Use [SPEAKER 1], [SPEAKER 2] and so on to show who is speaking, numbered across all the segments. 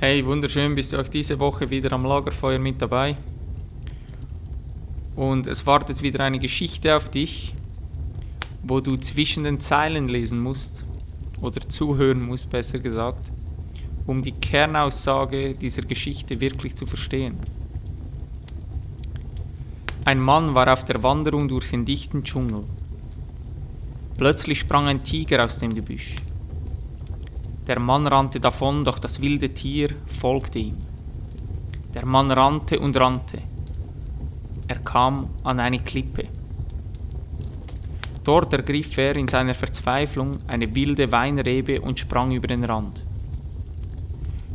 [SPEAKER 1] Hey, wunderschön, bist du auch diese Woche wieder am Lagerfeuer mit dabei. Und es wartet wieder eine Geschichte auf dich, wo du zwischen den Zeilen lesen musst, oder zuhören musst, besser gesagt, um die Kernaussage dieser Geschichte wirklich zu verstehen. Ein Mann war auf der Wanderung durch den dichten Dschungel. Plötzlich sprang ein Tiger aus dem Gebüsch. Der Mann rannte davon, doch das wilde Tier folgte ihm. Der Mann rannte und rannte. Er kam an eine Klippe. Dort ergriff er in seiner Verzweiflung eine wilde Weinrebe und sprang über den Rand.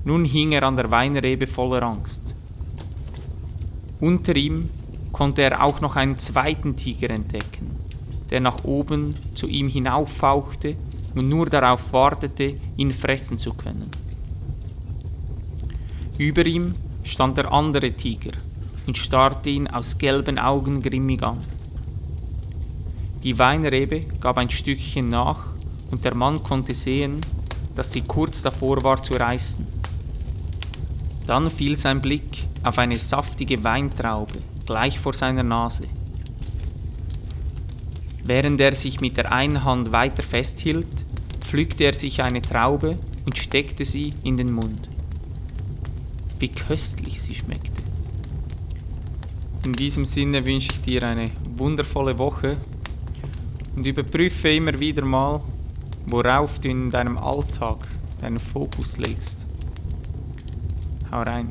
[SPEAKER 1] Nun hing er an der Weinrebe voller Angst. Unter ihm konnte er auch noch einen zweiten Tiger entdecken, der nach oben zu ihm hinauffauchte und nur darauf wartete, ihn fressen zu können. Über ihm stand der andere Tiger und starrte ihn aus gelben Augen grimmig an. Die Weinrebe gab ein Stückchen nach und der Mann konnte sehen, dass sie kurz davor war zu reißen. Dann fiel sein Blick auf eine saftige Weintraube gleich vor seiner Nase. Während er sich mit der einen Hand weiter festhielt, pflückte er sich eine Traube und steckte sie in den Mund. Wie köstlich sie schmeckte. In diesem Sinne wünsche ich dir eine wundervolle Woche und überprüfe immer wieder mal, worauf du in deinem Alltag deinen Fokus legst. Hau rein.